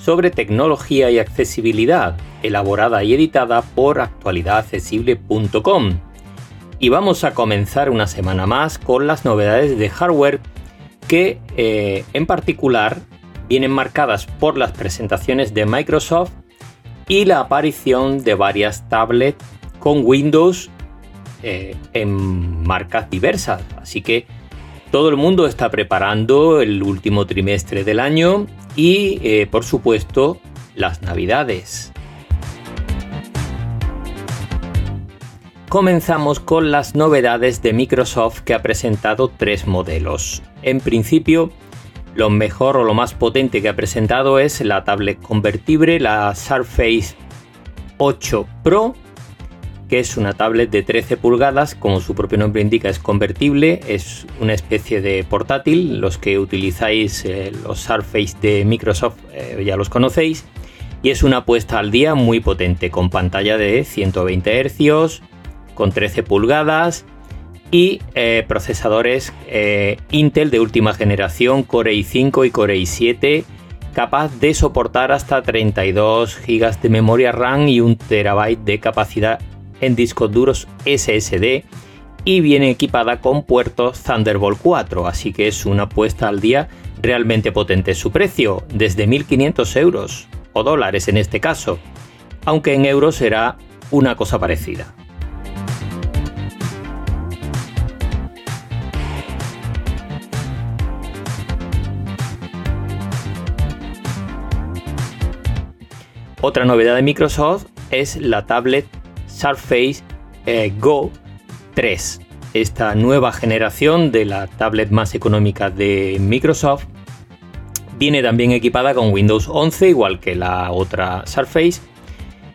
sobre tecnología y accesibilidad, elaborada y editada por actualidadaccesible.com. Y vamos a comenzar una semana más con las novedades de hardware que eh, en particular vienen marcadas por las presentaciones de Microsoft y la aparición de varias tablets con Windows eh, en marcas diversas. Así que todo el mundo está preparando el último trimestre del año y, eh, por supuesto, las navidades. Comenzamos con las novedades de Microsoft que ha presentado tres modelos. En principio, lo mejor o lo más potente que ha presentado es la tablet convertible, la Surface 8 Pro, que es una tablet de 13 pulgadas, como su propio nombre indica es convertible, es una especie de portátil, los que utilizáis eh, los Surface de Microsoft eh, ya los conocéis, y es una apuesta al día muy potente, con pantalla de 120 Hz, con 13 pulgadas y eh, procesadores Intel de última generación Core i5 y Core i7 capaz de soportar hasta 32 GB de memoria RAM y 1 TB de capacidad en discos duros SSD y viene equipada con puertos Thunderbolt 4, así que es una apuesta al día realmente potente. Su precio desde 1.500 euros o dólares en este caso, aunque en euros será una cosa parecida. Otra novedad de Microsoft es la tablet Surface eh, Go 3. Esta nueva generación de la tablet más económica de Microsoft viene también equipada con Windows 11, igual que la otra Surface.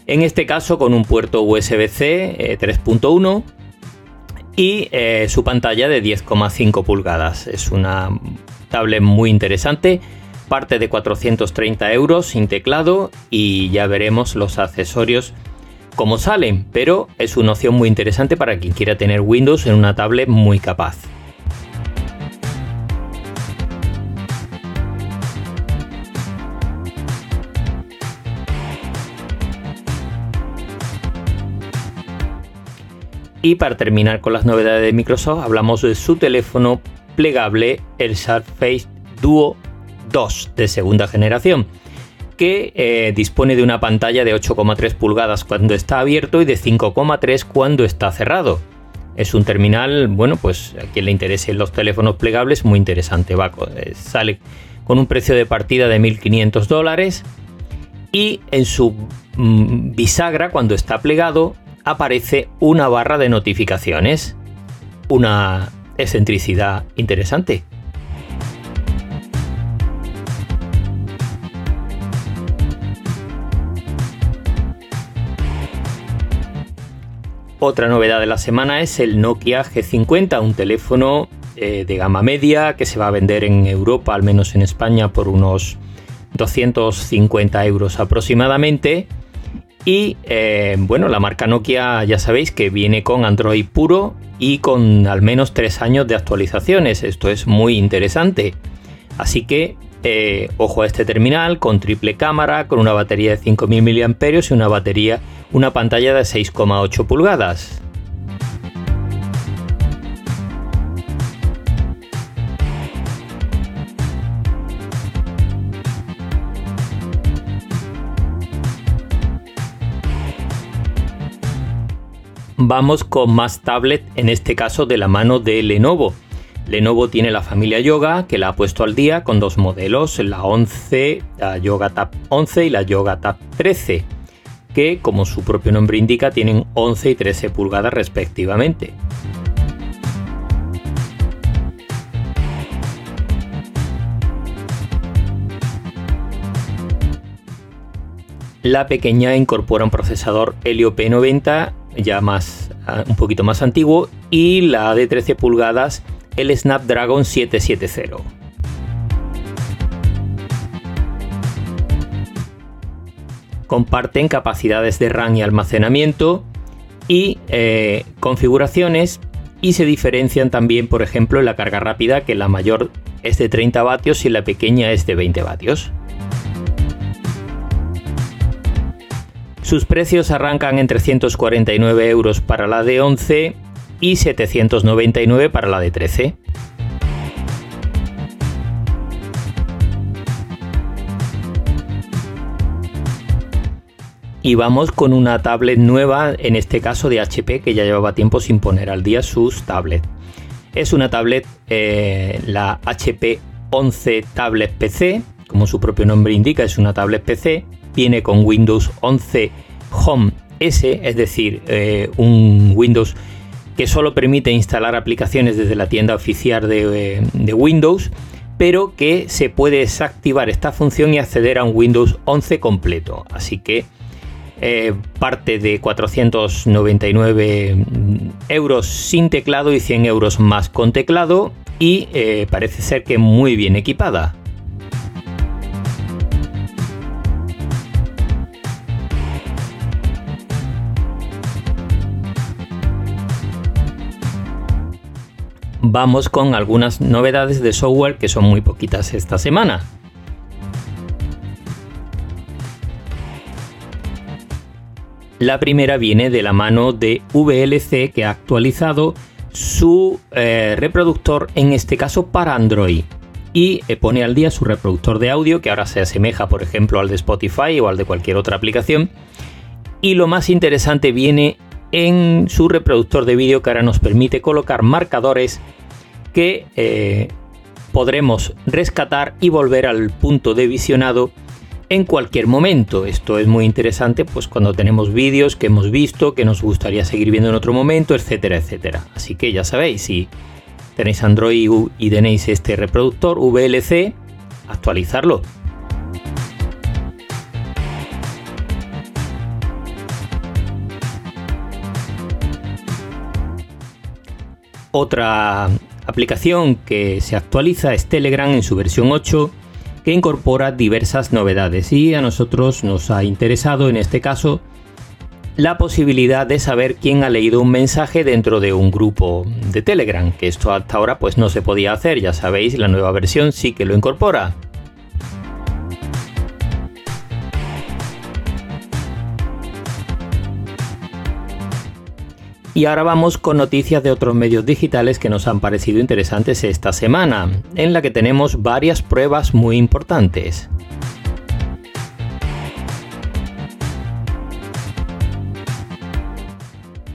En este caso con un puerto USB-C 3.1 eh, y eh, su pantalla de 10,5 pulgadas. Es una tablet muy interesante parte de 430 euros sin teclado y ya veremos los accesorios cómo salen, pero es una opción muy interesante para quien quiera tener Windows en una tablet muy capaz. Y para terminar con las novedades de Microsoft, hablamos de su teléfono plegable, el Surface Duo 2 de segunda generación, que eh, dispone de una pantalla de 8,3 pulgadas cuando está abierto y de 5,3 cuando está cerrado. Es un terminal, bueno, pues a quien le interesen los teléfonos plegables, muy interesante. Eh, sale con un precio de partida de 1.500 dólares y en su mm, bisagra, cuando está plegado, aparece una barra de notificaciones. Una excentricidad interesante. Otra novedad de la semana es el Nokia G50, un teléfono eh, de gama media que se va a vender en Europa, al menos en España, por unos 250 euros aproximadamente. Y eh, bueno, la marca Nokia ya sabéis que viene con Android puro y con al menos 3 años de actualizaciones. Esto es muy interesante. Así que eh, ojo a este terminal con triple cámara, con una batería de 5000 mAh y una batería, una pantalla de 6,8 pulgadas. Vamos con más tablet, en este caso de la mano de Lenovo. Lenovo tiene la familia Yoga que la ha puesto al día con dos modelos, la 11, la Yoga Tab 11 y la Yoga Tab 13, que como su propio nombre indica tienen 11 y 13 pulgadas respectivamente. La pequeña incorpora un procesador Helio P90 ya más un poquito más antiguo, y la de 13 pulgadas, el Snapdragon 770. Comparten capacidades de RAM y almacenamiento y eh, configuraciones y se diferencian también, por ejemplo, en la carga rápida, que la mayor es de 30 vatios y la pequeña es de 20 vatios. Sus precios arrancan en 349 euros para la de 11 y 799 para la de 13. Y vamos con una tablet nueva, en este caso de HP, que ya llevaba tiempo sin poner al día sus tablets. Es una tablet, eh, la HP 11 Tablet PC, como su propio nombre indica, es una tablet PC. Viene con Windows 11 Home S, es decir, eh, un Windows que solo permite instalar aplicaciones desde la tienda oficial de, eh, de Windows pero que se puede desactivar esta función y acceder a un Windows 11 completo. Así que eh, parte de 499 euros sin teclado y 100 euros más con teclado y eh, parece ser que muy bien equipada. Vamos con algunas novedades de software que son muy poquitas esta semana. La primera viene de la mano de VLC que ha actualizado su eh, reproductor, en este caso para Android. Y eh, pone al día su reproductor de audio, que ahora se asemeja, por ejemplo, al de Spotify o al de cualquier otra aplicación. Y lo más interesante viene en su reproductor de vídeo, que ahora nos permite colocar marcadores que eh, podremos rescatar y volver al punto de visionado en cualquier momento. Esto es muy interesante pues cuando tenemos vídeos que hemos visto, que nos gustaría seguir viendo en otro momento, etcétera, etcétera. Así que ya sabéis, si tenéis Android y tenéis este reproductor VLC, actualizarlo. Otra aplicación que se actualiza es Telegram en su versión 8 que incorpora diversas novedades y a nosotros nos ha interesado en este caso la posibilidad de saber quién ha leído un mensaje dentro de un grupo de Telegram, que esto hasta ahora pues no se podía hacer, ya sabéis, la nueva versión sí que lo incorpora. Y ahora vamos con noticias de otros medios digitales que nos han parecido interesantes esta semana, en la que tenemos varias pruebas muy importantes.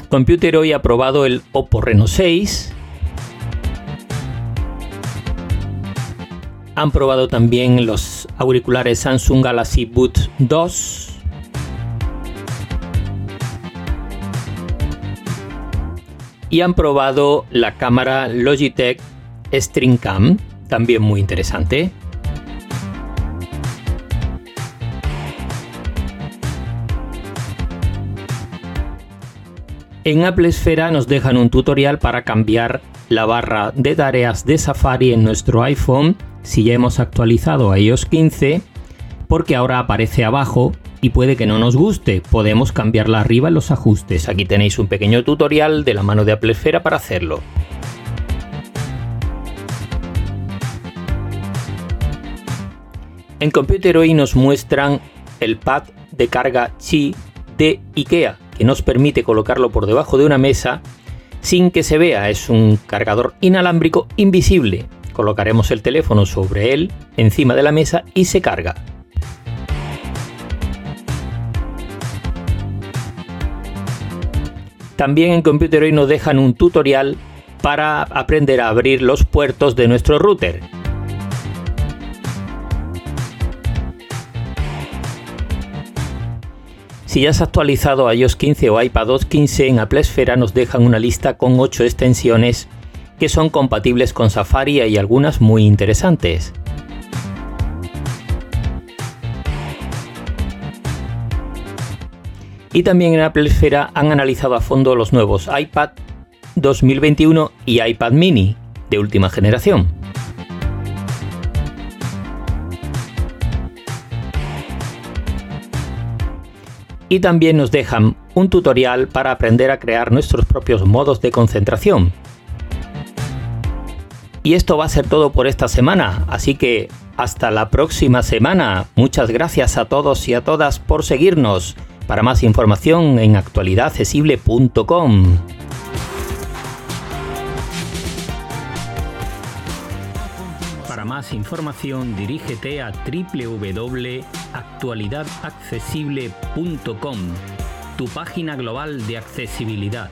Computer hoy ha probado el Oppo Reno 6. Han probado también los auriculares Samsung Galaxy Boot 2 y han probado la cámara Logitech StreamCam, también muy interesante. En Apple Esfera nos dejan un tutorial para cambiar la barra de tareas de Safari en nuestro iPhone si ya hemos actualizado a iOS 15, porque ahora aparece abajo y puede que no nos guste, podemos cambiarla arriba en los ajustes. Aquí tenéis un pequeño tutorial de la mano de Apple Esfera para hacerlo. En Computer hoy nos muestran el pad de carga Qi de IKEA, que nos permite colocarlo por debajo de una mesa sin que se vea. Es un cargador inalámbrico invisible. Colocaremos el teléfono sobre él, encima de la mesa y se carga. También en Computer hoy nos dejan un tutorial para aprender a abrir los puertos de nuestro router. Si ya has actualizado a iOS 15 o iPadOS 15 en Apple Esfera nos dejan una lista con 8 extensiones que son compatibles con Safari y algunas muy interesantes. Y también en Apple Esfera han analizado a fondo los nuevos iPad 2021 y iPad mini de última generación. Y también nos dejan un tutorial para aprender a crear nuestros propios modos de concentración. Y esto va a ser todo por esta semana, así que hasta la próxima semana. Muchas gracias a todos y a todas por seguirnos. Para más información en actualidadaccesible.com. Para más información dirígete a www.actualidadaccesible.com, tu página global de accesibilidad.